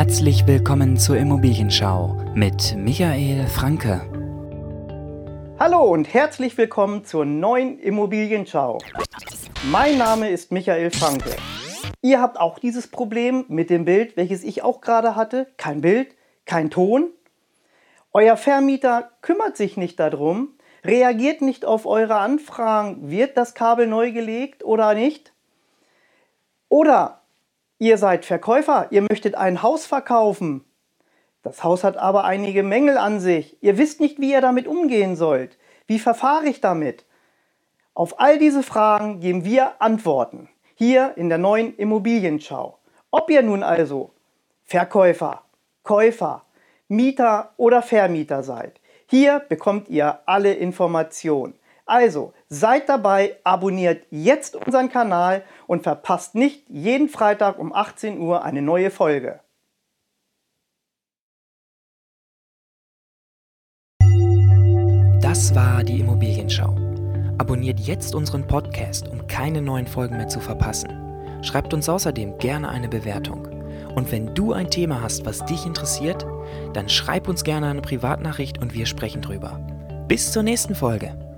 Herzlich willkommen zur Immobilienschau mit Michael Franke. Hallo und herzlich willkommen zur neuen Immobilienschau. Mein Name ist Michael Franke. Ihr habt auch dieses Problem mit dem Bild, welches ich auch gerade hatte. Kein Bild, kein Ton. Euer Vermieter kümmert sich nicht darum, reagiert nicht auf eure Anfragen, wird das Kabel neu gelegt oder nicht. Oder ihr seid Verkäufer, ihr möchtet ein Haus verkaufen. Das Haus hat aber einige Mängel an sich. Ihr wisst nicht, wie ihr damit umgehen sollt. Wie verfahre ich damit? Auf all diese Fragen geben wir Antworten hier in der neuen Immobilienschau. Ob ihr nun also Verkäufer, Käufer, Mieter oder Vermieter seid, hier bekommt ihr alle Informationen. Also seid dabei, abonniert jetzt unseren Kanal und verpasst nicht jeden Freitag um 18 Uhr eine neue Folge. Das war die Immobilienschau. Abonniert jetzt unseren Podcast, um keine neuen Folgen mehr zu verpassen. Schreibt uns außerdem gerne eine Bewertung. Und wenn du ein Thema hast, was dich interessiert, dann schreib uns gerne eine Privatnachricht und wir sprechen drüber. Bis zur nächsten Folge.